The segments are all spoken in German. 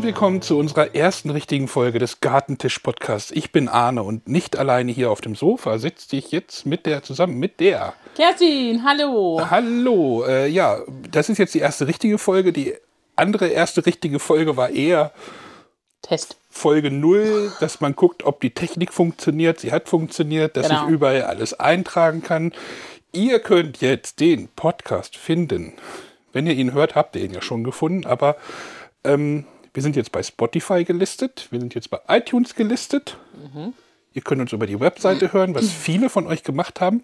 und willkommen zu unserer ersten richtigen Folge des Gartentisch-Podcasts. Ich bin Arne und nicht alleine hier auf dem Sofa sitze ich jetzt mit der zusammen mit der. Kerstin, hallo. Hallo, äh, ja, das ist jetzt die erste richtige Folge. Die andere erste richtige Folge war eher Test. Folge 0, dass man guckt, ob die Technik funktioniert. Sie hat funktioniert, dass Genau. ich überall alles eintragen kann. Ihr könnt jetzt den Podcast finden. Wenn ihr ihn hört, habt ihr ihn ja schon gefunden, aber ähm, wir sind jetzt bei Spotify gelistet, wir sind jetzt bei iTunes gelistet. Ihr könnt uns über die Webseite hören, was viele von euch gemacht haben.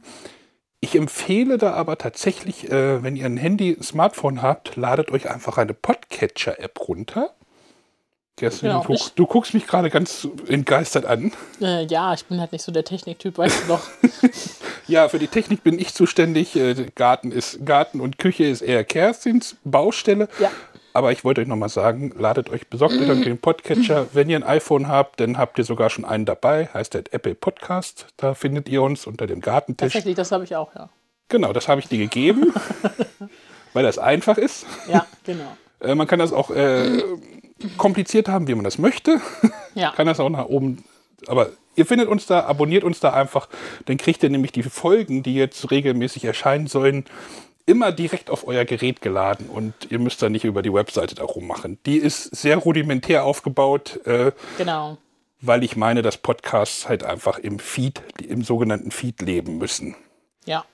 Ich empfehle da aber tatsächlich, äh, wenn ihr ein Handy, ein Smartphone habt, ladet euch einfach eine Podcatcher-App runter. Kerstin, Genau, du, guck, du guckst mich gerade ganz entgeistert an. Äh, ja, ich bin halt nicht so der Techniktyp, weißt du doch. Ja, für die Technik bin ich zuständig. Äh, Garten ist Garten und Küche ist eher Kerstins Baustelle. Ja. Aber ich wollte euch nochmal sagen, ladet euch, besorgt euch den Podcatcher. Wenn ihr ein iPhone habt, dann habt ihr sogar schon einen dabei. Heißt der Apple Podcast. Da findet ihr uns unter dem Gartentisch. Tatsächlich, das habe ich auch, ja. Genau, das habe ich dir gegeben, weil das einfach ist. Ja, genau. Äh, man kann das auch äh, kompliziert haben, wie man das möchte. Ja. kann das auch nach oben. Aber ihr findet uns da, abonniert uns da einfach. Dann kriegt ihr nämlich die Folgen, die jetzt regelmäßig erscheinen sollen, immer direkt auf euer Gerät geladen. Und ihr müsst da nicht über die Webseite darum machen. Die ist sehr rudimentär aufgebaut, äh, Genau. weil ich meine, dass Podcasts halt einfach im Feed, im sogenannten Feed leben müssen. Ja.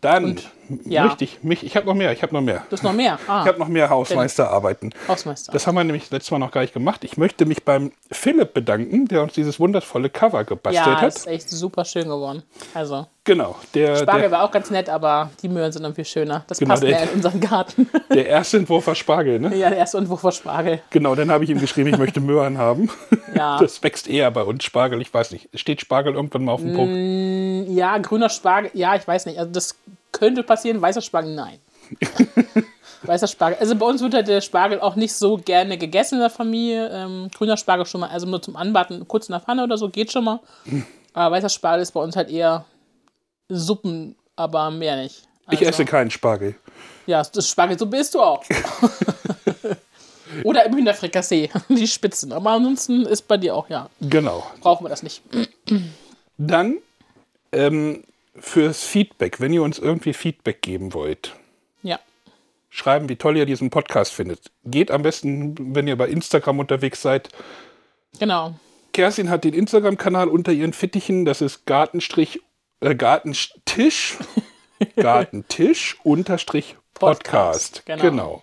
Dann ja. ich mich, ich habe noch mehr, ich habe noch mehr. Du hast noch mehr. Ich Ah, habe noch mehr Hausmeisterarbeiten. Hausmeister. Das haben wir nämlich letztes Mal noch gar nicht gemacht. Ich möchte mich beim Philipp bedanken, der uns dieses wundervolle Cover gebastelt ja, hat. ist echt super schön geworden. Also, Genau, der, Spargel der, war auch ganz nett, aber die Möhren sind irgendwie schöner. Das Genau, passt der- mehr in unseren Garten. der erste Entwurf war Spargel, ne? ja, der erste Entwurf war Spargel. Genau, dann habe ich ihm geschrieben, ich möchte Möhren haben. Ja. Das wächst eher bei uns, Spargel, ich weiß nicht. Steht Spargel irgendwann mal auf dem Punkt? Mm, Ja, grüner Spargel, ja, ich weiß nicht. Also, das könnte passieren. Weißer Spargel, nein. Weißer Spargel. Also bei uns wird halt der Spargel auch nicht so gerne gegessen in der Familie. Ähm, grüner Spargel schon mal, also nur zum Anbaten, kurz in der Pfanne oder so, geht schon mal. Aber weißer Spargel ist bei uns halt eher Suppen, aber mehr nicht. Ich Also, esse keinen Spargel. Ja, das Spargelsuppe isst du auch. oder im Hühnerfrikassee, die Spitzen. Aber ansonsten ist bei dir auch, ja, Genau. brauchen wir das nicht. Dann ähm, fürs Feedback, wenn ihr uns irgendwie Feedback geben wollt, Ja, schreiben, wie toll ihr diesen Podcast findet. Geht am besten, wenn ihr bei Instagram unterwegs seid, genau. Kerstin hat den Instagram-Kanal unter ihren Fittichen. Das ist Gartenstrich, äh, Gartentisch, Gartentisch unterstrich Podcast. Podcast, genau. genau.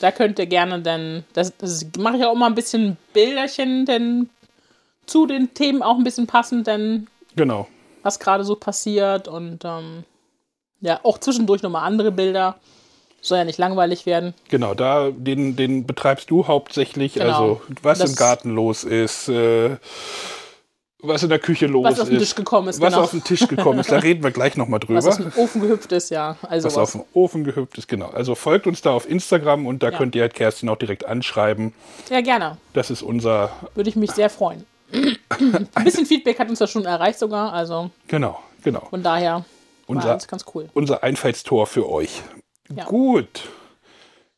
Da könnt ihr gerne dann, das, das mache ich auch mal ein bisschen Bilderchen, denn zu den Themen auch ein bisschen passend, denn Genau. Was gerade so passiert und ähm, ja, auch zwischendurch nochmal andere Bilder. Soll ja nicht langweilig werden. Genau, da den, den betreibst du hauptsächlich. Genau. Also was Das- im Garten los ist, äh, was in der Küche los Was auf den ist, Tisch gekommen ist, was genau. auf den Tisch gekommen ist. Da reden wir gleich nochmal drüber. Was aus dem Ofen gehüpft ist, ja. Also was was. auf dem Ofen gehüpft ist, genau. Also folgt uns da auf Instagram und da Ja. könnt ihr halt Kerstin auch direkt anschreiben. Ja, gerne. Das ist unser, Würde ich mich sehr freuen. Ein bisschen Feedback hat uns ja schon erreicht sogar, also genau, genau. von daher Unser, ganz cool. unser Einfallstor für euch. Ja. Gut.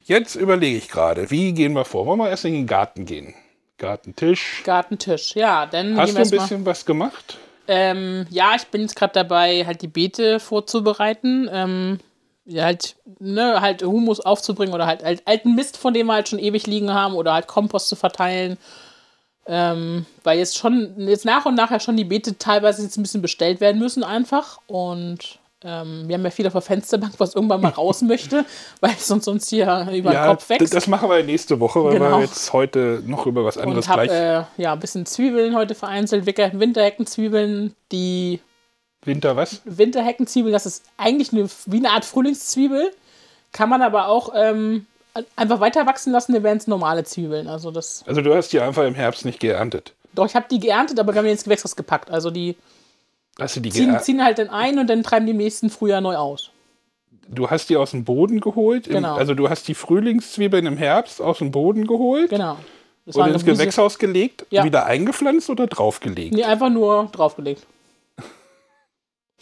Jetzt überlege ich gerade, wie gehen wir vor? Wollen wir erst in den Garten gehen? Gartentisch. Gartentisch, ja, dann Hast du ein erst mal. bisschen was gemacht? Ähm, ja, ich bin jetzt gerade dabei, halt die Beete vorzubereiten. Ähm, ja, halt, ne, halt Humus aufzubringen oder halt, halt alten Mist, von dem wir halt schon ewig liegen haben oder halt Kompost zu verteilen. Ähm, weil jetzt schon, jetzt nach und nach ja schon die Beete teilweise jetzt ein bisschen bestellt werden müssen einfach. Und ähm, wir haben ja viel auf der Fensterbank, was irgendwann mal raus möchte, weil es sonst uns hier über den Kopf wächst. das machen wir nächste Woche, weil Genau. wir jetzt heute noch über was anderes und habe gleich. äh, ja ein bisschen Zwiebeln heute vereinzelt, Winterheckenzwiebeln, die Winter was? Winterheckenzwiebel, das ist eigentlich eine, wie eine Art Frühlingszwiebel. Kann man aber auch ähm, einfach weiter wachsen lassen, dann wären es normale Zwiebeln. Also das. Also du hast die einfach im Herbst nicht geerntet. Doch, ich habe die geerntet, aber wir haben die ins Gewächshaus gepackt. Also die Hast du die ziehen, ziehen halt dann ein und dann treiben die im nächsten Frühjahr neu aus. Du hast die aus dem Boden geholt. Im, Genau. Also du hast die Frühlingszwiebeln im Herbst aus dem Boden geholt Genau. Das und ins Gewächshaus gelegt, Ja. wieder eingepflanzt oder draufgelegt? Nee, einfach nur draufgelegt.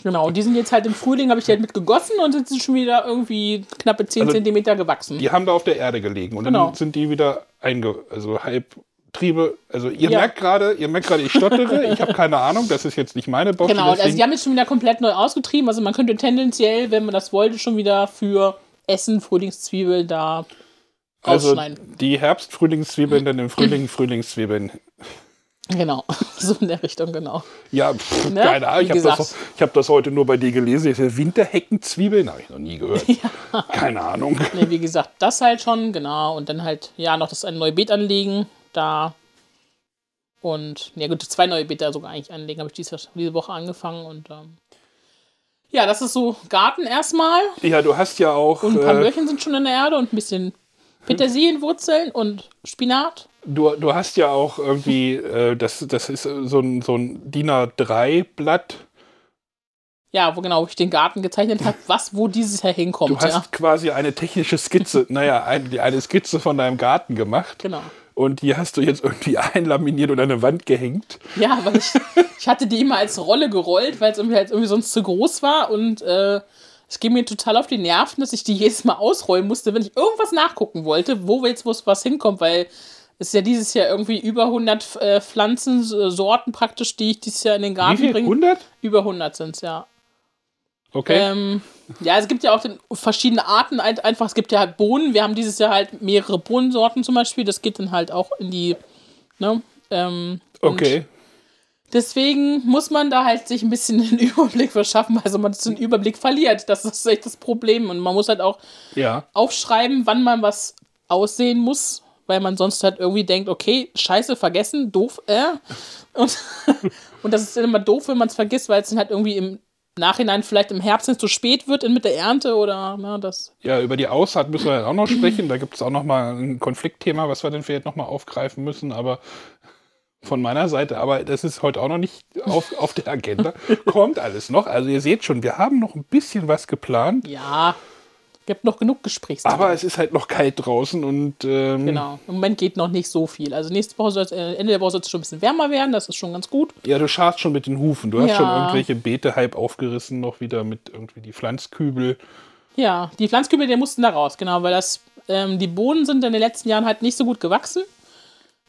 Genau, und die sind jetzt halt im Frühling, habe ich die halt mit gegossen und sind schon wieder irgendwie knappe 10 Also, Zentimeter gewachsen. Die haben da auf der Erde gelegen und Genau. dann sind die wieder einge... Also halb Triebe... Also ihr Ja. merkt gerade, ihr merkt gerade, ich stottere. ich habe keine Ahnung, das ist jetzt nicht meine Baustelle. Genau, also die haben jetzt schon wieder komplett neu ausgetrieben. Also man könnte tendenziell, wenn man das wollte, schon wieder für Essen, Frühlingszwiebel da also rausschneiden. die Herbst-Frühlingszwiebeln, dann im Frühling Frühlingszwiebeln. Genau, so in der Richtung, genau. Ja, pff, Ne? keine Ahnung. Ich habe das, hab das heute nur bei dir gelesen. Winterheckenzwiebeln habe ich noch nie gehört. Keine Ahnung. Ne, wie gesagt, das halt schon, genau. Und dann halt, ja, noch das ein neue Beet anlegen, da. Und, ja gut, zwei neue Beete sogar eigentlich anlegen, habe ich diese, diese Woche angefangen. Und ähm, ja, das ist so Garten erstmal. Ja, du hast ja auch, Und ein paar äh, Möhrchen sind schon in der Erde und ein bisschen Petersilienwurzeln und Spinat. Du, du hast ja auch irgendwie, äh, das, das ist so ein, so ein DIN A3-Blatt. Ja, wo genau ich den Garten gezeichnet habe, was wo dieses Jahr hinkommt. Du hast ja, quasi eine technische Skizze, naja, ein, eine Skizze von deinem Garten gemacht. genau. Und die hast du jetzt irgendwie einlaminiert und an eine Wand gehängt. Ja, weil ich, ich hatte die immer als Rolle gerollt, weil es irgendwie, halt irgendwie sonst zu groß war und äh, es ging mir total auf die Nerven, dass ich die jedes Mal ausrollen musste, wenn ich irgendwas nachgucken wollte, wo jetzt wo was hinkommt, weil es ist ja dieses Jahr irgendwie über 100 äh, Pflanzensorten praktisch, die ich dieses Jahr in den Garten bringe. 100? Über 100 sind es, ja. Okay. Ähm, ja, es gibt ja auch den, verschiedene Arten. ein- Einfach, es gibt ja halt Bohnen. Wir haben dieses Jahr halt mehrere Bohnensorten zum Beispiel. Das geht dann halt auch in die. Ne? Ähm, okay. Deswegen muss man da halt sich ein bisschen den Überblick verschaffen, also man den Überblick verliert. Das ist echt das Problem. Und man muss halt auch Ja. aufschreiben, wann man was aussehen muss, weil man sonst halt irgendwie denkt, okay, scheiße, vergessen, doof, äh. Und, und das ist dann immer doof, wenn man es vergisst, weil es dann halt irgendwie im Nachhinein vielleicht im Herbst nicht so spät wird in mit der Ernte oder ne, das. Ja, über die Aussaat müssen wir dann auch noch sprechen. Da gibt es auch noch mal ein Konfliktthema, was wir dann vielleicht noch mal aufgreifen müssen. Aber von meiner Seite, aber das ist heute auch noch nicht auf, auf der Agenda. Kommt alles noch. Also ihr seht schon, wir haben noch ein bisschen was geplant. Ja, gibt noch genug Gesprächsthemen. Aber es ist halt noch kalt draußen und ähm, Genau. Im Moment geht noch nicht so viel. Also nächste Woche soll es, äh, Ende der Woche soll es schon ein bisschen wärmer werden, das ist schon ganz gut. ja, du scharst schon mit den Hufen. Du hast Ja. schon irgendwelche Beete halb aufgerissen, noch wieder mit irgendwie die Pflanzkübel. Ja, die Pflanzkübel, die mussten da raus, genau, weil das, ähm, die Bohnen sind in den letzten Jahren halt nicht so gut gewachsen,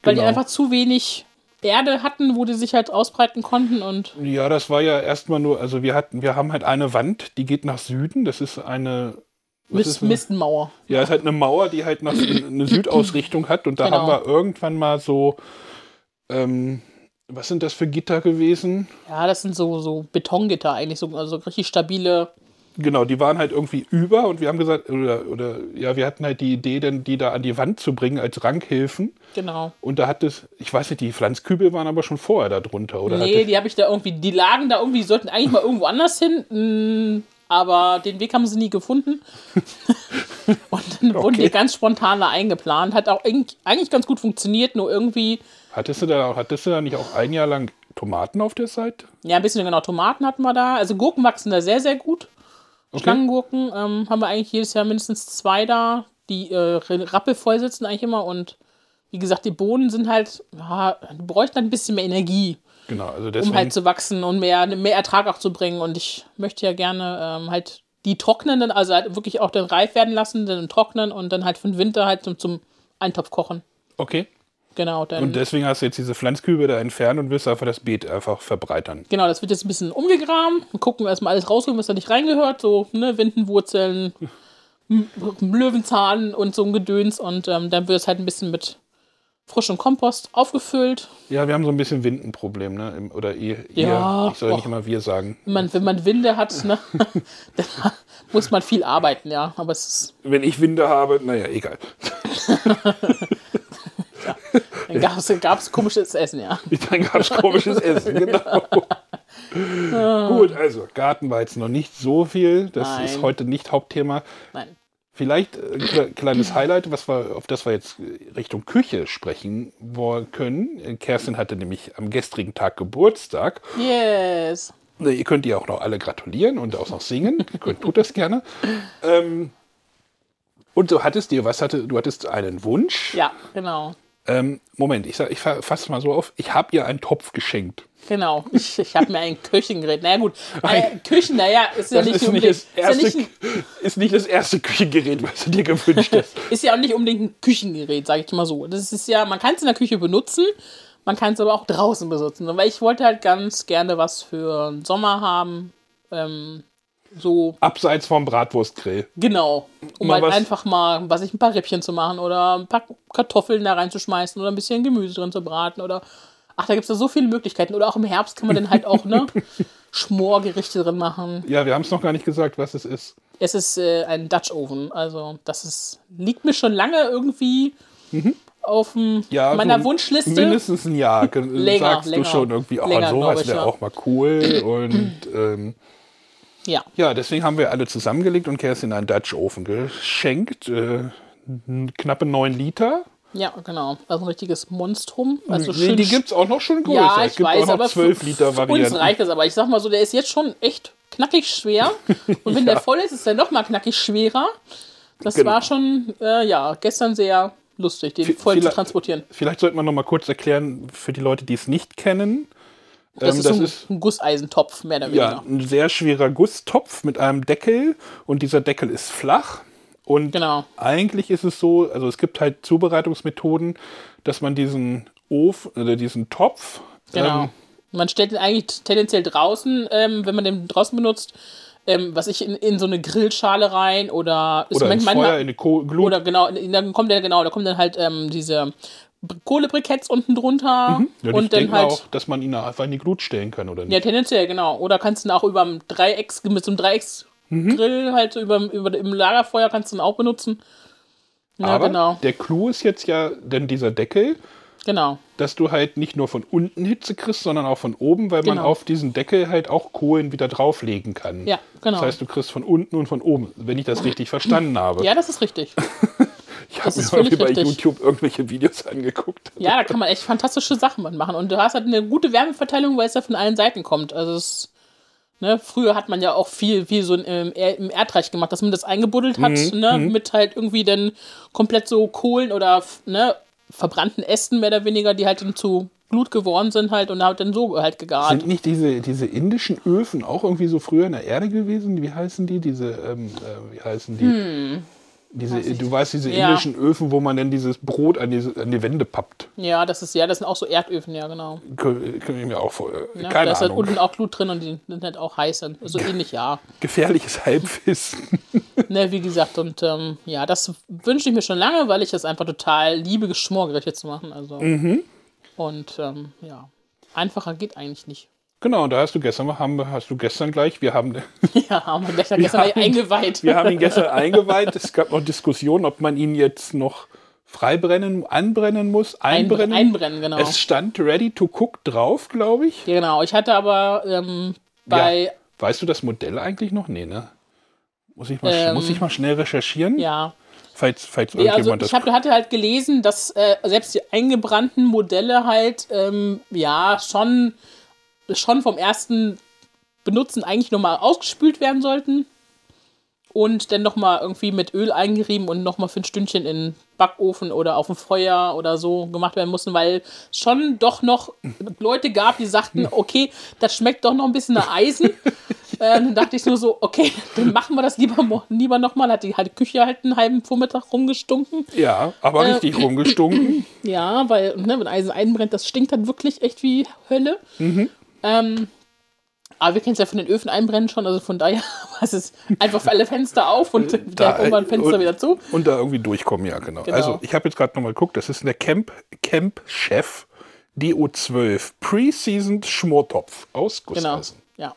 weil die Genau. einfach zu wenig Erde hatten, wo die sich halt ausbreiten konnten und Ja, das war ja erstmal nur, also wir hatten, wir haben halt eine Wand, die geht nach Süden. Das ist eine. Mist, Mistmauer. Ja, es ist halt eine Mauer, die halt nach eine Südausrichtung hat. Und da Genau. haben wir irgendwann mal so, ähm, was sind das für Gitter gewesen? Ja, das sind so, so Betongitter eigentlich, so, also richtig stabile. Genau, die waren halt irgendwie über und wir haben gesagt, oder, oder ja, wir hatten halt die Idee, denn die da an die Wand zu bringen als Ranghilfen. Genau. Und da hat es, ich weiß nicht, die Pflanzkübel waren aber schon vorher da drunter, oder? nee, die habe ich da irgendwie, die lagen da irgendwie, die sollten eigentlich mal irgendwo anders hin, mm, aber den Weg haben sie nie gefunden. Und dann wurden Okay. die ganz spontan da eingeplant. Hat auch eigentlich ganz gut funktioniert, nur irgendwie, hattest, du da, hattest du da nicht auch ein Jahr lang Tomaten auf der Seite? ja, ein bisschen genau, Tomaten hatten wir da. Also Gurken wachsen da sehr, sehr gut. Schlangengurken ähm, haben wir eigentlich jedes Jahr mindestens zwei da, die äh, rappelvoll sitzen eigentlich immer. Und wie gesagt, die Bohnen sind halt, ja, die bräuchten halt ein bisschen mehr Energie. Genau, also um deswegen. halt zu wachsen und mehr, mehr Ertrag auch zu bringen. Und ich möchte ja gerne ähm, halt die trocknen, also halt wirklich auch dann reif werden lassen, dann trocknen und dann halt für den Winter halt zum, zum Eintopf kochen. okay. Genau, dann, Und deswegen hast du jetzt diese Pflanzkübel da entfernt und willst einfach das Beet einfach verbreitern. genau, das wird jetzt ein bisschen umgegraben. Und gucken erstmal alles rausholen, was da nicht reingehört. So, ne, Windenwurzeln, Löwenzahn und so ein Gedöns. Und ähm, dann wird es halt ein bisschen mit frischem Kompost aufgefüllt. Ja, wir haben so ein bisschen Windenproblem, ne? Oder ihr, Ja, ihr ich soll ja nicht immer wir sagen. Wenn man, wenn man Winde hat, ne, dann muss man viel arbeiten, ja. Aber es ist Wenn ich Winde habe, naja, egal. Dann gab es komisches Essen, ja. Dann gab es komisches Essen, genau. Gut, also Garten war jetzt noch nicht so viel. Das Nein. ist heute nicht Hauptthema. Nein. Vielleicht äh, kle- kleines Highlight, was wir, auf das wir jetzt Richtung Küche sprechen wollen können. Kerstin hatte nämlich am gestrigen Tag Geburtstag. Yes. Ihr könnt ihr auch noch alle gratulieren und auch noch singen. Ihr könnt, tut das gerne. Ähm, und du hattest dir, was hatte, du hattest einen Wunsch. Ja, genau. Ähm, Moment, ich, sag- ich fa- fasse mal so auf. Ich habe ihr einen Topf geschenkt. Genau, ich, ich habe mir ein Küchengerät. Naja, gut. Äh, Küchen, naja, ist ja Das nicht ist nicht, unbedingt. das erste, ist, ja nicht, ist nicht das erste Küchengerät, was du dir gewünscht hast. ist ja auch nicht unbedingt ein Küchengerät, sage ich mal so. Das ist ja, man kann es in der Küche benutzen, man kann es aber auch draußen benutzen. Weil ich wollte halt ganz gerne was für den Sommer haben. Ähm, so, Abseits vom Bratwurstgrill. genau. Um Mal halt einfach mal, was ich, ein paar Rippchen zu machen oder ein paar Kartoffeln da reinzuschmeißen oder ein bisschen Gemüse drin zu braten oder. Ach, da gibt es ja so viele Möglichkeiten. Oder auch im Herbst kann man dann halt auch, ne, Schmorgerichte drin machen. Ja, wir haben es noch gar nicht gesagt, was es ist. Es ist äh, ein Dutch Oven. Also, das ist, liegt mir schon lange irgendwie auf dem, Mhm. Ja, meiner so Wunschliste. Mindestens ein Jahr. ge- Länger, sagst länger. du schon irgendwie, oh, Länger, sowas wäre ja. auch mal cool. Und ähm, Ja, ja, deswegen haben wir alle zusammengelegt und Kerstin einen Dutch Ofen geschenkt. Äh, knappe 9 Liter. Ja, genau. Also ein richtiges Monstrum. Also nee, schön die gibt es auch noch schon größer. Ja, es ich gibt weiß, auch noch aber 12 für, Liter für uns Varianten. reicht das. Aber ich sag mal so, der ist jetzt schon echt knackig schwer. Und wenn der voll ist, ist er noch mal knackig schwerer. Das Genau. war schon, äh, ja, gestern sehr lustig, den Vi- voll zu transportieren. Vielleicht sollte man noch mal kurz erklären, für die Leute, die es nicht kennen. Das ähm, ist, so ein, ein Gusseisentopf, mehr oder ja, weniger. ein sehr schwerer Gusstopf mit einem Deckel und dieser Deckel ist flach. Und Genau. eigentlich ist es so, also es gibt halt Zubereitungsmethoden, dass man diesen Ofen oder diesen Topf Genau. ähm, Man stellt ihn eigentlich tendenziell draußen, ähm, wenn man den draußen benutzt, ähm, was ich in, in so eine Grillschale rein oder ist oder ins manchmal- Feuer, in die Ko- Glut. Oder genau, dann kommt der, genau, da kommen dann halt ähm, diese Kohlebriketts unten drunter ja, und dann denke halt. auch, dass man ihn einfach in die Glut stellen kann, oder nicht? Ja, tendenziell, genau. Oder kannst du ihn auch über einem Dreiecks, mit so einem Dreiecksgrill Mhm. halt so über, über im Lagerfeuer kannst du ihn auch benutzen. Ja, Aber genau. der Clou ist jetzt ja denn dieser Deckel, Genau. dass du halt nicht nur von unten Hitze kriegst, sondern auch von oben, weil man Genau. auf diesen Deckel halt auch Kohlen wieder drauflegen kann. Ja, genau. Das heißt, du kriegst von unten und von oben, wenn ich das richtig verstanden habe. Ja, das ist richtig. ich habe mir mal bei richtig. YouTube irgendwelche Videos angeguckt. Ja, da kann man echt fantastische Sachen mitmachen. Und du hast halt eine gute Wärmeverteilung, weil es ja von allen Seiten kommt. Also es, ne, früher hat man ja auch viel, viel so im, Er- im Erdreich gemacht, dass man das eingebuddelt hat, Mhm, ne, mit halt irgendwie dann komplett so Kohlen oder ne, verbrannten Ästen mehr oder weniger, die halt dann zu Glut geworden sind halt und halt dann so halt gegart. Sind nicht diese, diese indischen Öfen auch irgendwie so früher in der Erde gewesen? Wie heißen die? Diese, ähm, äh, wie heißen die? Diese, du weißt, diese. Ja. indischen Öfen, wo man dann dieses Brot an die, an die Wände pappt. Ja, das ist ja, das sind auch so Erdöfen, ja, genau. Können ich mir auch vor. Ja, keine da ist halt Ahnung. unten auch Glut drin und die sind halt auch heiß. So ähnlich, ja. Gefährliches Halbwissen. Ne, wie gesagt, und ähm, ja, das wünsche ich mir schon lange, weil ich das einfach total liebe, Geschmorgerichte zu machen. Also. Mhm. Und ähm, ja, einfacher geht eigentlich nicht. Genau, da hast du gestern, haben, wir- hast du gestern gleich, wir haben, Ja, haben wir gestern, gestern haben- eingeweiht. wir haben ihn gestern eingeweiht. Es gab noch Diskussionen, ob man ihn jetzt noch freibrennen, anbrennen muss, einbrennen. Einbrennen, genau. Es stand ready to cook drauf, glaube ich. Genau. Ich hatte aber ähm, bei, Ja. Weißt du das Modell eigentlich noch? Nee, ne? Muss ich mal, Ähm, muss ich mal schnell recherchieren? ja. Falls, falls Nee, also ich hab, hatte halt gelesen, dass äh, selbst die eingebrannten Modelle halt, ähm, ja, schon, schon vom ersten Benutzen eigentlich nochmal ausgespült werden sollten. Und dann nochmal irgendwie mit Öl eingerieben und nochmal für ein Stündchen in den Backofen oder auf dem Feuer oder so gemacht werden mussten, weil es schon doch noch Leute gab, die sagten, okay, das schmeckt doch noch ein bisschen nach Eisen. äh, dann dachte ich nur so, okay, dann machen wir das lieber, lieber nochmal. Hat die, die Küche halt einen halben Vormittag rumgestunken. ja, aber Äh, richtig rumgestunken. Ja, weil, ne, wenn Eisen einbrennt, das stinkt dann wirklich echt wie Hölle. Mhm. Ähm, aber wir kennen es ja von den Öfen einbrennen schon, also von daher war es einfach für alle Fenster auf und da irgendwann Fenster und, wieder zu. Und da irgendwie durchkommen, ja, genau. Genau. Also, ich habe jetzt gerade nochmal geguckt, das ist eine Camp, Camp Chef DO12 Pre-Seasoned Schmortopf aus Genau. Gusseisen. Ja.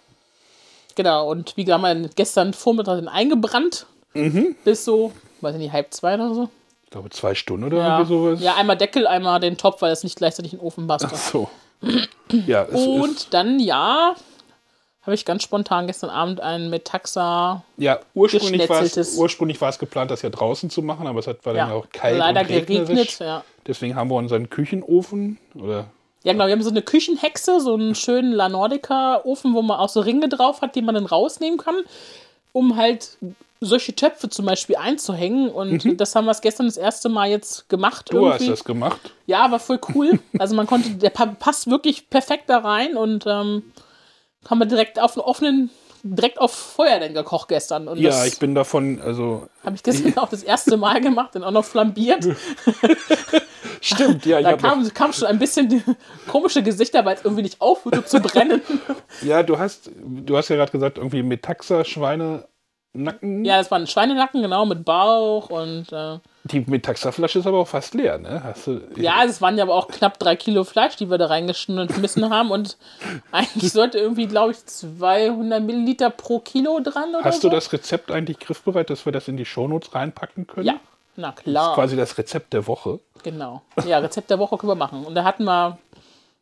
Genau, und wie gesagt, haben wir gestern Vormittag den eingebrannt. Mhm. Bis so, weiß ich nicht, halb zwei oder so. Ich glaube, zwei Stunden oder Ja. irgendwie sowas. ja, einmal Deckel, einmal den Topf, weil es nicht gleichzeitig in den Ofen passte. Ach so. Ja, es Und ist, dann, ja, habe ich ganz spontan gestern Abend einen Metaxa ja, ursprünglich war es ursprünglich war es geplant, das ja draußen zu machen, aber es hat, war dann ja, auch kalt leider und geregnet. Ja. Deswegen haben wir unseren Küchenofen oder ja, genau, wir haben so eine Küchenhexe, so einen schönen La Nordica Ofen, wo man auch so Ringe drauf hat, die man dann rausnehmen kann, um halt solche Töpfe zum Beispiel einzuhängen. Und das haben wir gestern das erste Mal jetzt gemacht. Mhm. Du hast irgendwie. das gemacht. Ja, war voll cool. Also man konnte, der pa- passt wirklich perfekt da rein und ähm, haben wir direkt auf einen offenen, direkt auf Feuer dann gekocht gestern. Und Ja, ich bin davon, also habe ich gestern auch das erste Mal gemacht, dann auch noch flambiert. stimmt, ja, ich Da kam, kam schon ein bisschen die komische Gesichter, weil es irgendwie nicht aufhörte zu brennen. Ja, du hast, du hast ja gerade gesagt, irgendwie Metaxa Schweinenacken. ja, es war ein Schweinenacken, genau, mit Bauch und äh, Die Metaxa-Flasche ist aber auch fast leer, ne? Hast du, ja, es waren ja aber auch knapp drei Kilo Fleisch, die wir da reingeschmissen haben und eigentlich sollte irgendwie, glaube ich, 200 Milliliter pro Kilo dran oder Hast so. du das Rezept eigentlich griffbereit, dass wir das in die Shownotes reinpacken können? Ja, na Das ist klar. quasi das Rezept der Woche. Genau. Ja, Rezept der Woche können wir machen. Und da hatten wir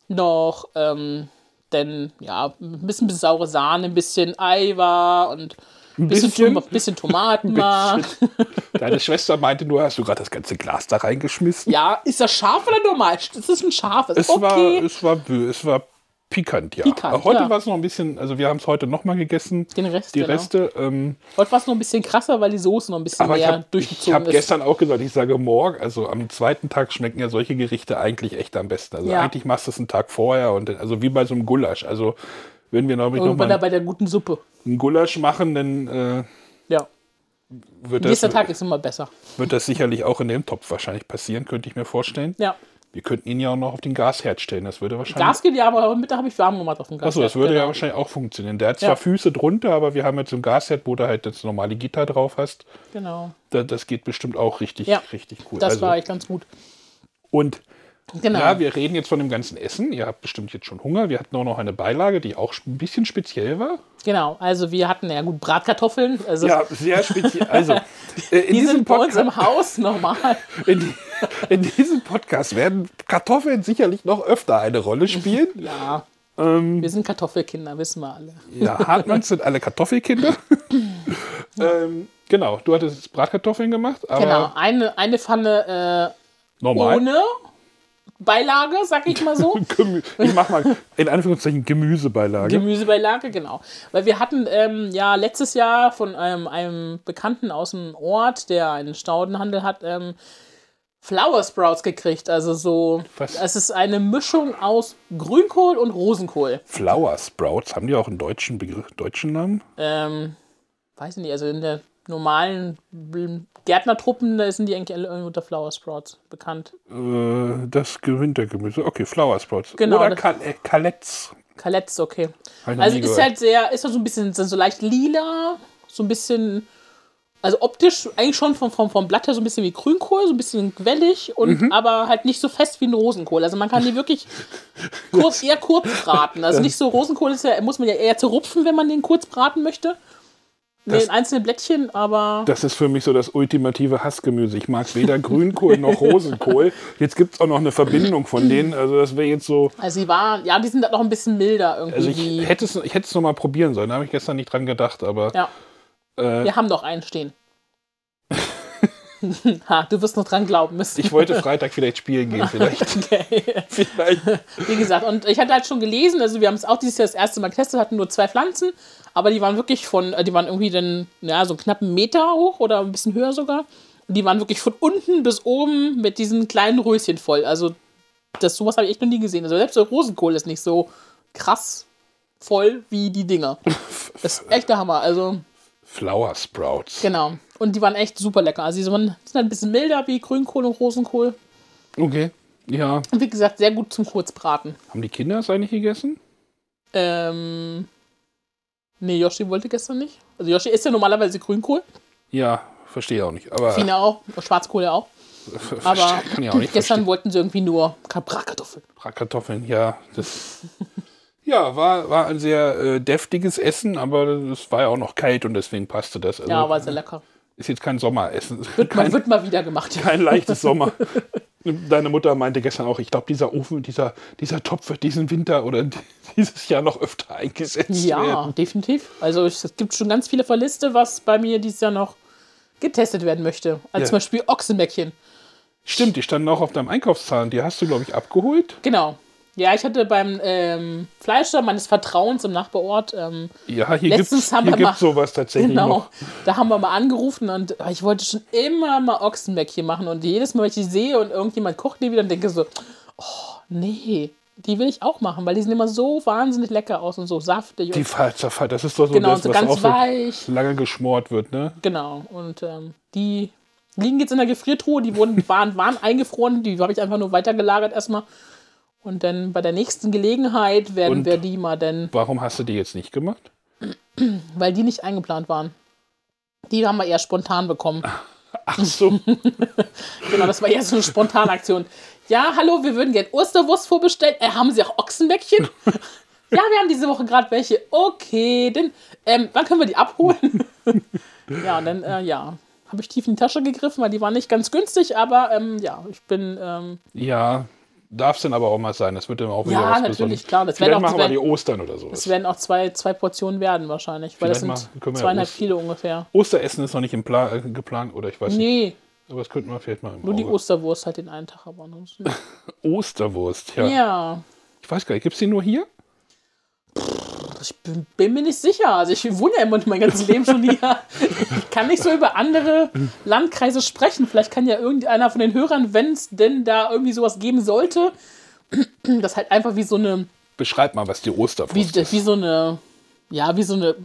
noch, ähm, denn, ja, ein bisschen saure Sahne, ein bisschen Ei war und ein bisschen, bisschen? Bisschen Tomatenmark. Deine Schwester meinte nur, hast du gerade das ganze Glas da reingeschmissen? Ja, ist das scharf oder normal? Das ist ein scharf. Ist Es okay. war, es war, es war pikant, ja. Pikant, heute ja. war es noch ein bisschen, also wir haben es heute nochmal gegessen. Den Rest, Die genau. Reste, ähm, Heute war es noch ein bisschen krasser, weil die Soße noch ein bisschen aber ich mehr habe durchgezogen hab ist. gestern auch gesagt, ich sage morgen, also am zweiten Tag schmecken ja solche Gerichte eigentlich echt am besten. Also Ja. eigentlich machst du es einen Tag vorher und also wie bei so einem Gulasch. Also wenn wir nämlich Irgendwann nochmal da bei der guten Suppe. einen Gulasch machen, dann äh, Ja. wird, das, Nächster Tag ist immer besser. wird das sicherlich auch in dem Topf wahrscheinlich passieren, könnte ich mir vorstellen. Ja. Wir könnten ihn ja auch noch auf den Gasherd stellen, das würde wahrscheinlich... Gas geht ja, aber heute Mittag habe ich warm gemacht auf dem Gas. Achso, das würde ja genau. wahrscheinlich auch funktionieren. Der hat zwar Ja. Füße drunter, aber wir haben jetzt so ein Gasherd, wo du halt das normale Gitter drauf hast. Genau. Da, das geht bestimmt auch richtig, Ja. richtig cool. Das Also, war echt ganz gut. und Genau. ja, wir reden jetzt von dem ganzen Essen. Ihr habt bestimmt jetzt schon Hunger. Wir hatten auch noch eine Beilage, die auch ein bisschen speziell war. Genau, also wir hatten ja gut Bratkartoffeln. Also Ja, sehr speziell. Also, äh, in, die diesem sind bei uns Podcast, im Haus normal. in, die- in diesem Podcast werden Kartoffeln sicherlich noch öfter eine Rolle spielen. Ja, ähm, wir sind Kartoffelkinder, wissen wir alle. Ja, Hartmanns sind alle Kartoffelkinder. ähm, genau, du hattest jetzt Bratkartoffeln gemacht, Genau, eine, eine Pfanne äh, normal. ohne Beilage, sag ich mal so. Ich mach mal in Anführungszeichen Gemüsebeilage. Gemüsebeilage, genau. Weil wir hatten ähm, ja letztes Jahr von einem, einem Bekannten aus dem Ort, der einen Staudenhandel hat, ähm, Flower Sprouts gekriegt. Also so, Was? es ist eine Mischung aus Grünkohl und Rosenkohl. Flower Sprouts, haben die auch einen deutschen Begriff, deutschen Namen? Ähm, weiß ich nicht, also in der normalen Gärtnertruppen, da sind die eigentlich alle unter Flower Sprouts bekannt. Äh, das Wintergemüse. Okay, Flower Sprouts. Genau, Oder Kal äh, Kaletz. Kaletz, okay. Also ist halt sehr, ist halt so ein bisschen so so leicht lila, so ein bisschen, also optisch eigentlich schon vom, vom, vom Blatt her so ein bisschen wie Grünkohl, so ein bisschen quellig und Mhm. aber halt nicht so fest wie ein Rosenkohl. Also man kann die wirklich kurz, eher kurz braten. Also nicht so Rosenkohl ist ja, muss man ja eher zerrupfen, wenn man den kurz braten möchte. Nee, Das- in einzelne Blättchen, aber Das ist für mich so das ultimative Hassgemüse. Ich mag weder Grünkohl noch Rosenkohl. Jetzt gibt es auch noch eine Verbindung von denen. Also das wäre jetzt so. also sie waren, ja, die sind noch ein bisschen milder irgendwie. Also ich hätte es ich hätte es noch mal probieren sollen. Da habe ich gestern nicht dran gedacht. Aber ja, äh, wir haben doch einen stehen. ha, du wirst noch dran glauben müssen. ich wollte Freitag vielleicht spielen gehen. Vielleicht. okay. vielleicht. Wie gesagt, und ich hatte halt schon gelesen, also wir haben es auch dieses Jahr das erste Mal getestet, hatten nur zwei Pflanzen, aber die waren wirklich von, äh, die waren irgendwie dann, ja, so knapp einen Meter hoch oder ein bisschen höher sogar. Und die waren wirklich von unten bis oben mit diesen kleinen Röschen voll. Also, das sowas habe ich echt noch nie gesehen. Also, selbst der Rosenkohl ist nicht so krass voll wie die Dinger. Das ist echt der Hammer. Also, Flower Sprouts. genau. Und die waren echt super lecker. Also, die waren, sind halt ein bisschen milder wie Grünkohl und Rosenkohl. Okay. Ja. Und wie gesagt, sehr gut zum Kurzbraten. Haben die Kinder es eigentlich gegessen? Ähm. Nee, Yoshi wollte gestern nicht. Also Yoshi isst ja normalerweise Grünkohl. Ja, verstehe auch nicht. Aber Fine auch. Schwarzkohl ja auch. Aber auch gestern verstehen. wollten sie irgendwie nur Bratkartoffeln. Bratkartoffeln, ja. Das, ja, war, war ein sehr äh, deftiges Essen, aber es war ja auch noch kalt und deswegen passte das. Also, Ja, war sehr lecker. Ist jetzt kein Sommeressen. Wird, kein, mal, wird mal wieder gemacht. kein leichtes Sommer. Deine Mutter meinte gestern auch, ich glaube, dieser Ofen, dieser, dieser Topf wird diesen Winter oder dieses Jahr noch öfter eingesetzt Ja, werden. definitiv. Also es gibt schon ganz viele Verliste, was bei mir dieses Jahr noch getestet werden möchte. Also Ja. zum Beispiel Ochsenbäckchen. Stimmt, die standen auch auf deinem Einkaufszahn. Die hast du, glaube ich, abgeholt. Genau. Ja, ich hatte beim ähm, Fleischer meines Vertrauens im Nachbarort, ähm, Ja, hier mal- gibt's sowas tatsächlich genau, noch. da haben wir mal angerufen und äh, ich wollte schon immer mal Ochsenbeck hier machen und jedes Mal, wenn ich die sehe und irgendjemand kocht die wieder, dann denke ich so, oh, nee, die will ich auch machen, weil die sehen immer so wahnsinnig lecker aus und so saftig. Die Falzerfall, das ist doch so genau, das, so was ganz auch weich. lange geschmort wird, ne? Genau, und ähm, die liegen jetzt in der Gefriertruhe, die wurden, waren, waren eingefroren, die habe ich einfach nur weitergelagert erstmal. Und dann bei der nächsten Gelegenheit werden Und- wir die mal dann, Warum hast du die jetzt nicht gemacht? weil die nicht eingeplant waren. Die haben wir eher spontan bekommen. Ach so. Genau, das war eher so eine Spontanaktion. Ja, hallo, wir würden gerne Osterwurst vorbestellen. Äh, haben Sie auch Ochsenbäckchen? ja, wir haben diese Woche gerade welche. Okay, denn ähm, wann können wir die abholen? ja, und dann, äh, ja, habe ich tief in die Tasche gegriffen, weil die waren nicht ganz günstig, aber ähm, ja, ich bin, ähm, ja, darf es denn aber auch mal sein. Das wird dann auch wieder Ja, was natürlich, Besonderes. klar. Das Vielleicht werden auch- machen das wir die Ostern oder sowas. es werden auch zwei, zwei Portionen werden wahrscheinlich, weil das Vielleicht sind mal- wir ja zweieinhalb Ost- Kilo ungefähr. Osteressen ist noch nicht im Pla äh, geplant, oder ich weiß nicht. Nee, Aber das könnten wir vielleicht mal im nur die. Osterwurst halt den einen Tag, aber ansonsten. Osterwurst, ja. ja. Ich weiß gar nicht, gibt es die nur hier? Ich bin, bin mir nicht sicher. Also ich wohne ja immer mein ganzes Leben schon hier. Ich kann nicht so über andere Landkreise sprechen. Vielleicht kann ja irgendeiner von den Hörern, wenn es denn da irgendwie sowas geben sollte, das halt einfach wie so eine, Beschreib mal, was die Osterwurst wie, ist. wie so eine, ja, wie so eine,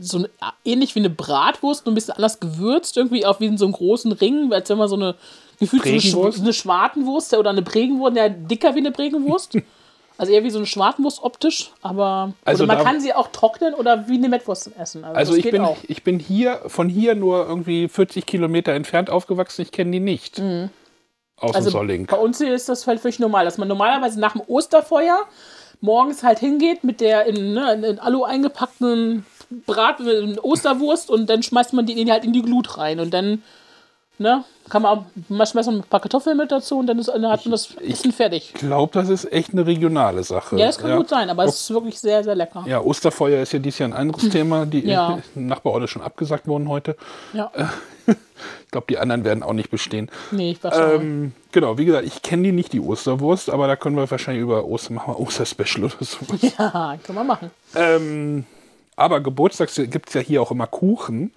so eine, ähnlich wie eine Bratwurst, nur ein bisschen anders gewürzt, irgendwie auch wie in so einem großen Ring, als wenn man so eine, gefühlt so eine? Sch- eine Schwartenwurst oder eine Bregenwurst, ja, dicker wie eine Bregenwurst. Also eher wie so eine Schwartenwurst optisch, aber Also man kann sie auch trocknen oder wie eine Mettwurst essen. Also, Also ich bin, auch. ich bin hier, von hier nur irgendwie 40 Kilometer entfernt aufgewachsen. Ich kenne die nicht. Aus Also dem Solling. bei uns hier ist das halt völlig normal, dass man normalerweise nach dem Osterfeuer morgens halt hingeht mit der in, ne, in, Alu eingepackten Brat in Osterwurst und dann schmeißt man die halt in die Glut rein und dann ne, kann man auch, schmeißt man ein paar Kartoffeln mit dazu und dann, ist, dann hat man das Essen fertig. Ich glaube, das ist echt eine regionale Sache. Ja, das kann gut sein, aber es ist wirklich sehr, sehr lecker. Ja, Osterfeuer ist ja dieses Jahr ein anderes Thema. Die Ja. Nachbarorte schon abgesagt worden heute. Ja. Ich glaube, die anderen werden auch nicht bestehen. Nee, ich schon. Ähm, genau, wie gesagt, ich kenne die nicht, die Osterwurst, aber da können wir wahrscheinlich über Oster machen, wir Osterspecial oder sowas. ja, kann man machen. ähm, aber Geburtstags gibt es ja hier auch immer Kuchen.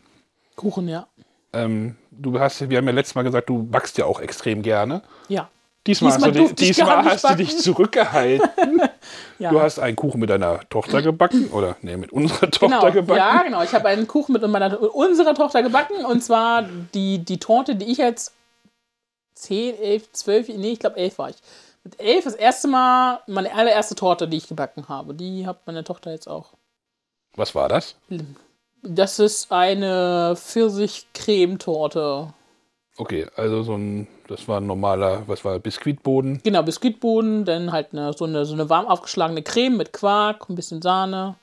Kuchen, ja. Ähm, du hast, wir haben ja letztes Mal gesagt, du backst ja auch extrem gerne. Ja. Diesmal, Diesmal hast, du, durfte di- ich gar diesmal hast du dich zurückgehalten. ja. Du hast einen Kuchen mit deiner Tochter gebacken oder nee, mit unserer Tochter Genau, gebacken. ja, genau. Ich habe einen Kuchen mit meiner, unserer Tochter gebacken und zwar die, die Torte, die ich jetzt 10, 11, 12, nee, ich glaube 11 war ich. Mit 11 das erste Mal meine allererste Torte, die ich gebacken habe. Die hat meine Tochter jetzt auch. Was war das? Das ist eine Pfirsich-Creme-Torte. Okay, also so ein, das war ein normaler, was war, Biskuitboden. Genau, Biskuitboden, dann halt eine, so, eine, so eine warm aufgeschlagene Creme mit Quark, ein bisschen Sahne,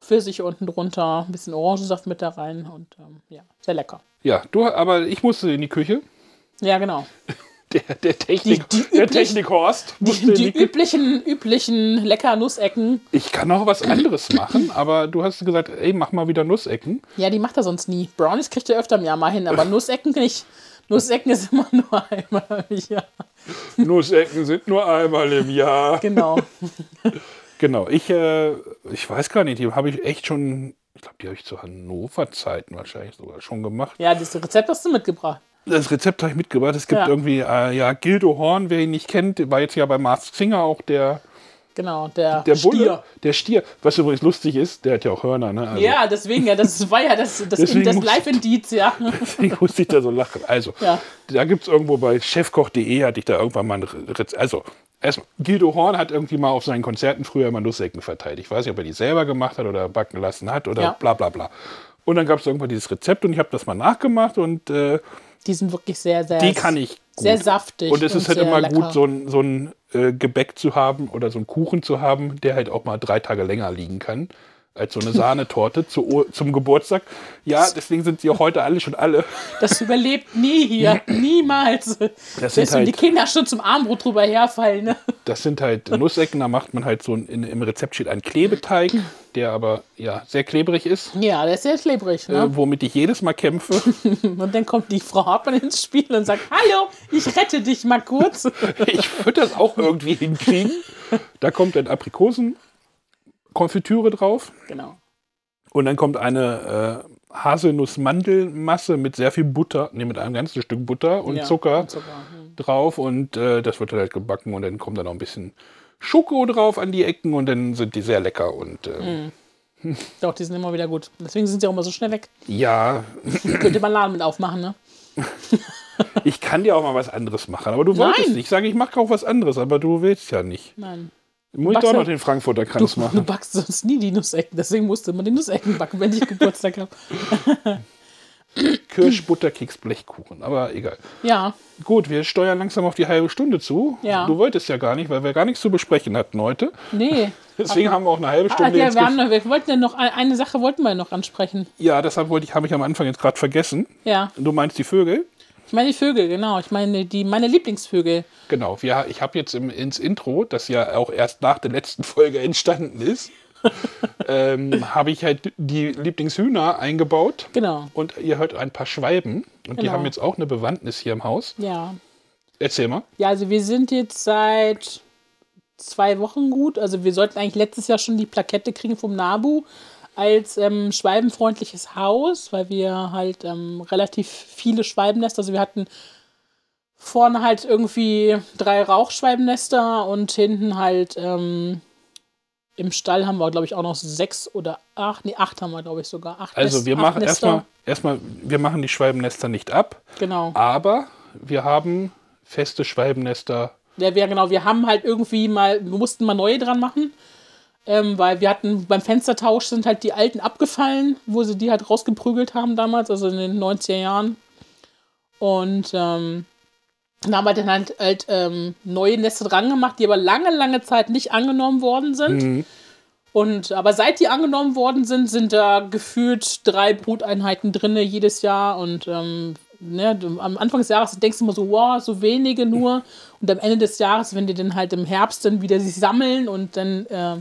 Pfirsich unten drunter, ein bisschen Orangensaft mit da rein und ähm, ja, sehr lecker. Ja, du, aber ich musste in die Küche. Ja, genau. Der, der Technik, Die- die der üblich- Technikhorst Die, die üblichen, üblichen lecker Nussecken. Ich kann auch was anderes machen, aber du hast gesagt, ey, mach mal wieder Nussecken. Ja, die macht er sonst nie. Brownies kriegt er öfter im Jahr mal hin, aber Nussecken nicht. Nussecken ist immer nur einmal im Jahr. Nussecken sind nur einmal im Jahr. Genau. Genau, ich, äh, ich weiß gar nicht, die habe ich echt schon, ich glaube, die habe ich zu Hannover-Zeiten wahrscheinlich sogar schon gemacht. Ja, das Rezept hast du mitgebracht. Das Rezept habe ich mitgebracht. Es gibt Ja. irgendwie, äh, ja, Gildo Horn, wer ihn nicht kennt, war jetzt ja bei Mars Singer auch der, Genau, der, der Bulle. Stier. Der Stier. Was übrigens lustig ist, der hat ja auch Hörner, ne? Also, Ja, deswegen, ja, das war ja das, das, das Live-Indiz, ja. Deswegen musste ich da so lachen. Also, Ja. da gibt es irgendwo bei chefkoch.de, hatte ich da irgendwann mal ein Rezept. Also, erstmal, Guido Horn hat irgendwie mal auf seinen Konzerten früher immer Nussecken verteilt. Ich weiß nicht, ob er die selber gemacht hat oder backen lassen hat oder Ja. bla bla bla. Und dann gab es irgendwann dieses Rezept und ich habe das mal nachgemacht und äh, Die sind wirklich sehr, sehr. die kann ich gut. Sehr saftig. Und es ist halt immer lecker. gut, so ein, so ein äh, Gebäck zu haben oder so einen Kuchen zu haben, der halt auch mal drei Tage länger liegen kann. Als so eine Sahnetorte zu, zum Geburtstag. Ja, deswegen sind sie auch heute alle schon alle. Das überlebt nie hier. Niemals. Das sind wenn die halt, Kinder schon zum Armbrot drüber herfallen. Ne? das sind halt Nussecken, da macht man halt so ein, in, im Rezept steht ein Klebeteig. Der aber ja sehr klebrig ist, Ja, der ist sehr klebrig. Ne? äh, womit ich jedes Mal kämpfe. Und dann kommt die Frau Hartmann ins Spiel und sagt, hallo, ich rette dich mal kurz. ich würde das auch irgendwie hinkriegen. Da kommt dann Aprikosen-Konfitüre drauf. genau. Und dann kommt eine äh, Haselnuss-Mandelmasse mit sehr viel Butter, nee, mit einem ganzen Stück Butter und Ja, Zucker und Zucker, hm. drauf. Und äh, das wird dann halt gebacken und dann kommt da noch ein bisschen Schoko drauf an die Ecken und dann sind die sehr lecker. Und äh, Doch, die sind immer wieder gut. Deswegen sind sie auch immer so schnell weg. ja, Könnte man Laden mit aufmachen, ne? ich kann dir auch mal was anderes machen. Aber du wolltest Nein. nicht. Ich sage, ich mache auch was anderes, aber du willst ja nicht. Nein. Muss ich doch du- noch den Frankfurter Du, Kranz du machen. backst sonst nie die Nussecken. Deswegen musste man die Nussecken backen, wenn ich Geburtstag habe. Kirschbutterkeks-Blechkuchen, aber egal. Ja, Gut, wir steuern langsam auf die halbe Stunde zu. Ja. Du wolltest ja gar nicht, weil wir gar nichts zu besprechen hatten heute. nee. Deswegen haben wir auch eine halbe Ah, Stunde ja, jetzt wir, haben, noch- wir wollten ja noch ein- eine Sache wollten wir noch ansprechen. Ja, deshalb wollte ich, habe ich am Anfang jetzt gerade vergessen. Ja, Du meinst die Vögel? ich meine die Vögel, genau. Ich meine die meine Lieblingsvögel. Genau. Wir, ich habe jetzt im, ins Intro, das ja auch erst nach der letzten Folge entstanden ist, ähm, habe ich halt die Lieblingshühner eingebaut. Genau. Und ihr hört ein paar Schwalben. Und die Genau. haben jetzt auch eine Bewandtnis hier im Haus. Ja. Erzähl mal. Ja, also wir sind jetzt seit zwei Wochen gut. Also wir sollten eigentlich letztes Jahr schon die Plakette kriegen vom NABU als ähm, schwalbenfreundliches Haus, weil wir halt ähm, relativ viele Schwalbennester, also wir hatten vorne halt irgendwie drei Rauchschwalbennester und hinten halt ähm, im Stall haben wir, glaube ich, auch noch sechs oder acht, nee, acht haben wir, glaube ich, sogar. Acht Also wir machen erstmal, erstmal, wir machen die Schwalbennester nicht ab, Genau. aber wir haben feste Schwalbennester. Ja, wir, genau, wir haben halt irgendwie mal, wir mussten mal neue dran machen, ähm, weil wir hatten beim Fenstertausch sind halt die alten abgefallen, wo sie die halt rausgeprügelt haben damals, also in den 90er Jahren. Und ähm, dann haben wir dann halt, halt ähm, neue Nester dran gemacht, die aber lange, lange Zeit nicht angenommen worden sind. Und aber seit die angenommen worden sind, sind da gefühlt drei Bruteinheiten drinne jedes Jahr. Und ähm, ne, am Anfang des Jahres denkst du immer so, wow, so wenige nur. Und am Ende des Jahres, wenn die dann halt im Herbst dann wieder sich sammeln und dann äh,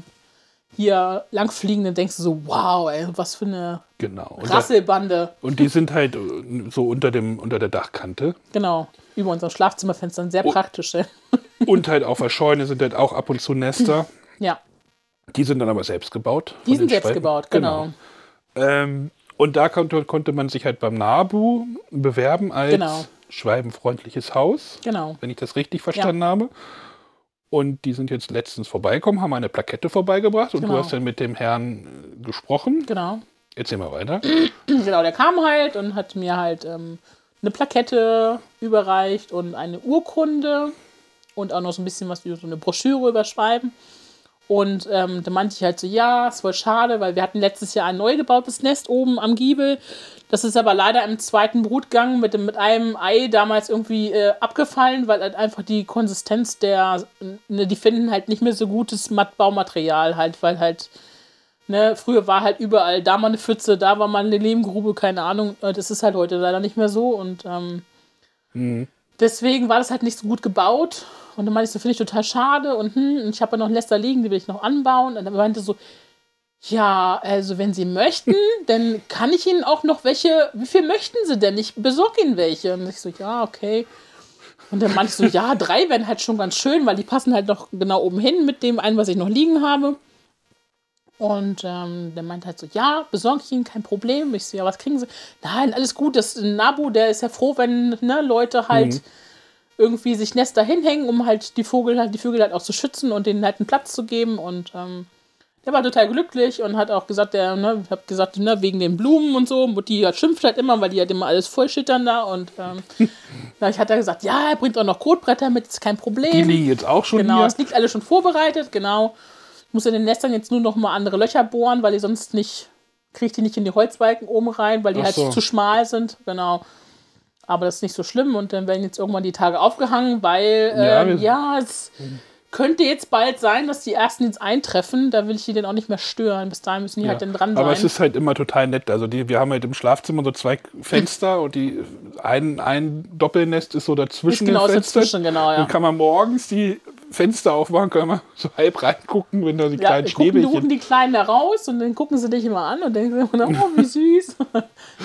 hier langfliegen, dann denkst du so, wow, ey, was für eine Genau. Und, Rasselbande. und die sind halt äh, so unter, dem, unter der Dachkante. Genau, über unseren Schlafzimmerfenstern. Sehr praktisch, ey. Und halt auf der Scheune sind halt auch ab und zu Nester. Ja, Die sind dann aber selbst gebaut. die sind selbst Schwalben. gebaut, genau. Ähm, und da konnte, konnte man sich halt beim NABU bewerben als Genau. schwalbenfreundliches Haus, Genau. wenn ich das richtig verstanden habe. Und die sind jetzt letztens vorbeigekommen, haben eine Plakette vorbeigebracht und du Genau. hast dann mit dem Herrn äh, gesprochen. Genau. Erzähl mal weiter. genau, der kam halt und hat mir halt ähm, eine Plakette überreicht und eine Urkunde und auch noch so ein bisschen was wie so eine Broschüre überschreiben. Und ähm, da meinte ich halt so, ja, ist voll schade, weil wir hatten letztes Jahr ein neu gebautes Nest oben am Giebel. Das ist aber leider im zweiten Brutgang mit, dem, mit einem Ei damals irgendwie äh, abgefallen, weil halt einfach die Konsistenz der, ne, die finden halt nicht mehr so gutes Matt- Baumaterial halt, weil halt Ne, früher war halt überall da mal eine Pfütze, da war mal eine Lehmgrube, keine Ahnung. Äh, Das ist halt heute leider nicht mehr so. Und ähm, deswegen war das halt nicht so gut gebaut. Und dann meinte ich so, finde ich total schade. Und hm, und ich habe ja noch Läster liegen, die will ich noch anbauen. Und dann meinte so, ja, also wenn Sie möchten, dann kann ich Ihnen auch noch welche, wie viel möchten Sie denn? Ich besorge Ihnen welche. Und ich so, ja, okay. Und dann meinte ich so, ja, drei wären halt schon ganz schön, weil die passen halt noch genau oben hin mit dem einen, was ich noch liegen habe. Und ähm, der meinte halt so, ja, besorge ich Ihnen, kein Problem. Ich so, ja, was kriegen Sie? Nein, alles gut. Das Nabu, der ist ja froh, wenn ne, Leute halt irgendwie sich Nester hinhängen, um halt die Vogel halt, die Vögel halt auch zu schützen und denen halt einen Platz zu geben. Und ähm, der war total glücklich und hat auch gesagt, der, ne, ich hab gesagt, ne, wegen den Blumen und so, Mutti halt schimpft halt immer, weil die halt immer alles vollschüttern da. Und ähm, da hat er gesagt, ja, er bringt auch noch Kotbretter mit, ist kein Problem. Die liegen jetzt auch schon Genau, hier. es liegt alles schon vorbereitet, genau. Ich muss in den Nestern jetzt nur noch mal andere Löcher bohren, weil die sonst nicht, kriege ich die nicht in die Holzbalken oben rein, weil die Ach halt so. zu schmal sind, genau. Aber das ist nicht so schlimm und dann werden jetzt irgendwann die Tage aufgehangen, weil, Ja, ähm, ja, es könnte jetzt bald sein, dass die ersten jetzt eintreffen. Da will ich die dann auch nicht mehr stören. Bis dahin müssen die halt dann dran sein. Aber es ist halt immer total nett. Also die, wir haben halt im Schlafzimmer so zwei Fenster und die ein, ein Doppelnest ist so dazwischen Ist genau dazwischen, genau, ja. Dann kann man morgens die Fenster aufmachen, können wir so halb reingucken, wenn da die Ja, kleinen Schneebällchen. die Kleinen da raus und dann gucken sie dich immer an und denken immer, oh, wie süß.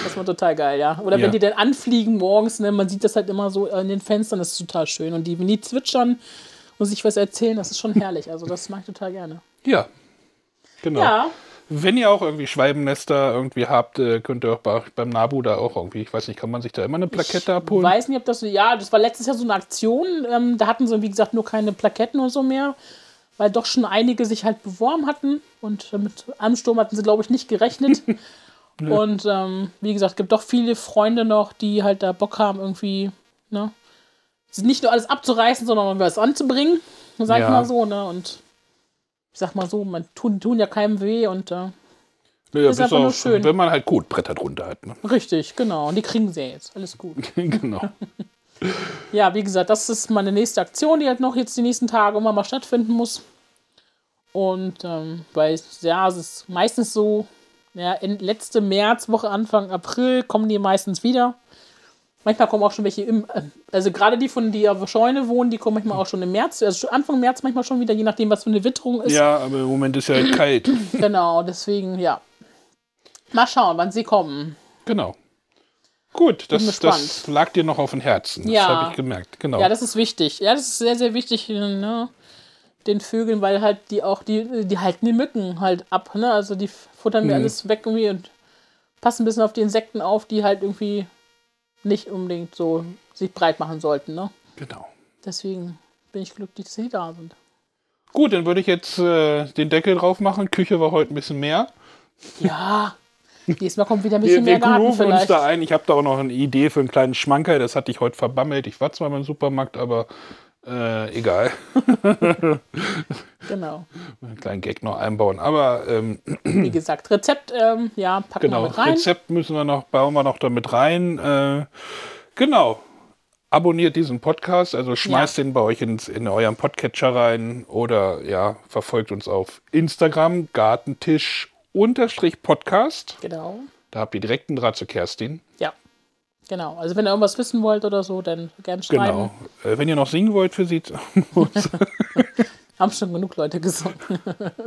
Das war total geil, ja. Oder Ja. wenn die dann anfliegen morgens, ne, man sieht das halt immer so in den Fenstern, das ist total schön. Und die, wenn die zwitschern und sich was erzählen, das ist schon herrlich. Also das mag ich total gerne. Ja. Genau. Ja, Wenn ihr auch irgendwie Schwalbennester irgendwie habt, äh, könnt ihr auch bei, beim Nabu da auch irgendwie, ich weiß nicht, kann man sich da immer eine Plakette abholen? weiß nicht, ob das so, ja, das war letztes Jahr so eine Aktion. Ähm, da hatten sie, wie gesagt, nur keine Plaketten oder so mehr, weil doch schon einige sich halt beworben hatten. Und mit Ansturm hatten sie, glaube ich, nicht gerechnet. Und ähm, wie gesagt, es gibt doch viele Freunde noch, die halt da Bock haben, irgendwie, ne? Nicht nur alles abzureißen, sondern was anzubringen, sag Ja. ich mal so, ne? Und ich sag mal so, man tun, tun ja keinem weh und äh, Nö, ist einfach nur schön. Wenn man halt Kotbretter drunter hat. Ne? richtig, genau. Und die kriegen sie ja jetzt. Alles gut. genau. Ja, wie gesagt, das ist meine nächste Aktion, die halt noch jetzt die nächsten Tage immer mal stattfinden muss. Und ähm, weil, ja, es ist meistens so, ja, in letzte Märzwoche, Anfang April kommen die meistens wieder. Manchmal kommen auch schon welche im, äh, also gerade die von die auf der Scheune wohnen, die kommen manchmal auch schon im März, also Anfang März manchmal schon wieder, je nachdem, was für eine Witterung ist. Ja, aber im Moment ist ja halt kalt. Genau, deswegen, ja. Mal schauen, wann sie kommen. Genau. Gut, das, das lag dir noch auf dem Herzen. Das Ja. habe ich gemerkt. Genau. Ja, das ist wichtig. Ja, das ist sehr, sehr wichtig, ne? Den Vögeln, weil halt die auch, die, die halten die Mücken halt ab, ne? Also die futtern mir Mhm. alles weg irgendwie und passen ein bisschen auf die Insekten auf, die halt irgendwie nicht unbedingt so sich breit machen sollten, ne? genau. Deswegen bin ich glücklich, dass sie da sind. Gut, dann würde ich jetzt äh, den Deckel drauf machen. Küche war heute ein bisschen mehr. Ja, diesmal kommt wieder ein Wir, bisschen wir mehr Garten grooven uns vielleicht. da ein. Ich habe da auch noch eine Idee für einen kleinen Schmanker. Das hatte ich heute verbammelt. Ich war zwar mal im Supermarkt, aber äh, egal. Genau. Einen kleinen Gag noch einbauen. Aber ähm, Wie gesagt, Rezept, ähm, ja, packen genau, wir mit rein. Rezept müssen wir noch, bauen wir noch damit rein. Äh, genau. Abonniert diesen Podcast, also schmeißt den bei euch ins, in euren Podcatcher rein oder ja, verfolgt uns auf Instagram, Gartentisch Podcast. Genau. Da habt ihr direkt einen Draht zu Kerstin. Ja. Genau. Also wenn ihr irgendwas wissen wollt oder so, dann gerne schreiben. Genau. Äh, wenn ihr noch singen wollt für sie. Haben schon genug Leute gesungen.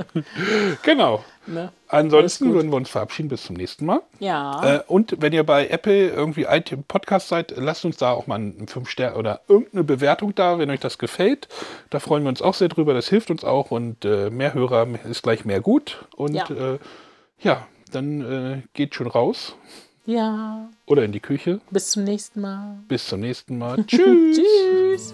genau. Ne? Ansonsten würden wir uns verabschieden. Bis zum nächsten Mal. Ja. Äh, und wenn ihr bei Apple irgendwie Podcast seid, lasst uns da auch mal einen 5 Sterne oder irgendeine Bewertung da, wenn euch das gefällt. Da freuen wir uns auch sehr drüber. Das hilft uns auch und äh, mehr Hörer ist gleich mehr gut. Und Ja. ja, äh, ja dann äh, geht schon raus ja. oder in die Küche. Bis zum nächsten Mal. Bis zum nächsten Mal. Tschüss. Tschüss.